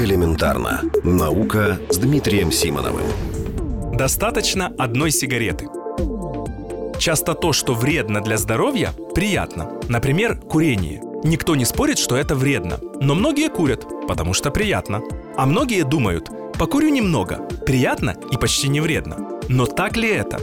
Элементарно. Наука с Дмитрием Симоновым. Достаточно одной сигареты. Часто то, что вредно для здоровья, приятно. Например, курение. Никто не спорит, что это вредно. Но многие курят, потому что приятно. А многие думают, покурю немного, приятно и почти не вредно. Но так ли это?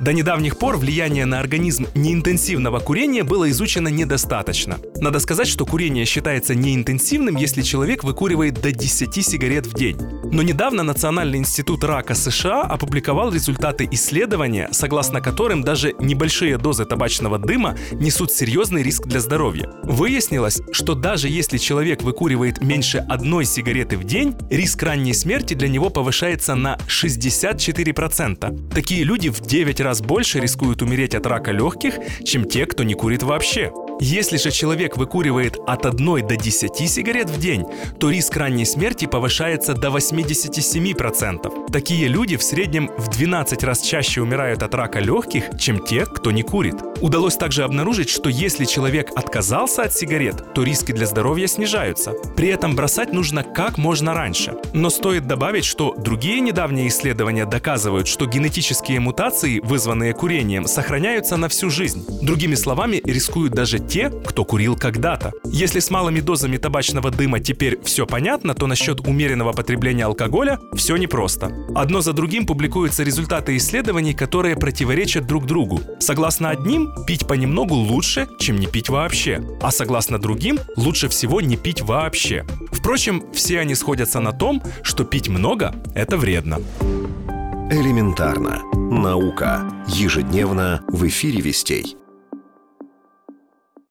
До недавних пор влияние на организм неинтенсивного курения было изучено недостаточно. Надо сказать, что курение считается неинтенсивным, если человек выкуривает до 10 сигарет в день. Но недавно Национальный институт рака США опубликовал результаты исследования, согласно которым даже небольшие дозы табачного дыма несут серьезный риск для здоровья. Выяснилось, что даже если человек выкуривает меньше одной сигареты в день, риск ранней смерти для него повышается на 64%. Такие люди в 9 раз больше рискуют умереть от рака легких, чем те, кто не курит вообще. Если же человек выкуривает от 1 до 10 сигарет в день, то риск ранней смерти повышается до 87%. Такие люди в среднем в 12 раз чаще умирают от рака легких, чем те, кто не курит. Удалось также обнаружить, что если человек отказался от сигарет, то риски для здоровья снижаются. При этом бросать нужно как можно раньше. Но стоит добавить, что другие недавние исследования доказывают, что генетические мутации, вызванные курением, сохраняются на всю жизнь. Другими словами, рискуют даже те, кто курил когда-то. Если с малыми дозами табачного дыма теперь все понятно, то насчет умеренного потребления алкоголя все непросто. Одно за другим публикуются результаты исследований, которые противоречат друг другу. Согласно одним, пить понемногу лучше, чем не пить вообще. А согласно другим, лучше всего не пить вообще. Впрочем, все они сходятся на том, что пить много – это вредно. Элементарно. Наука. Ежедневно в эфире «Вестей».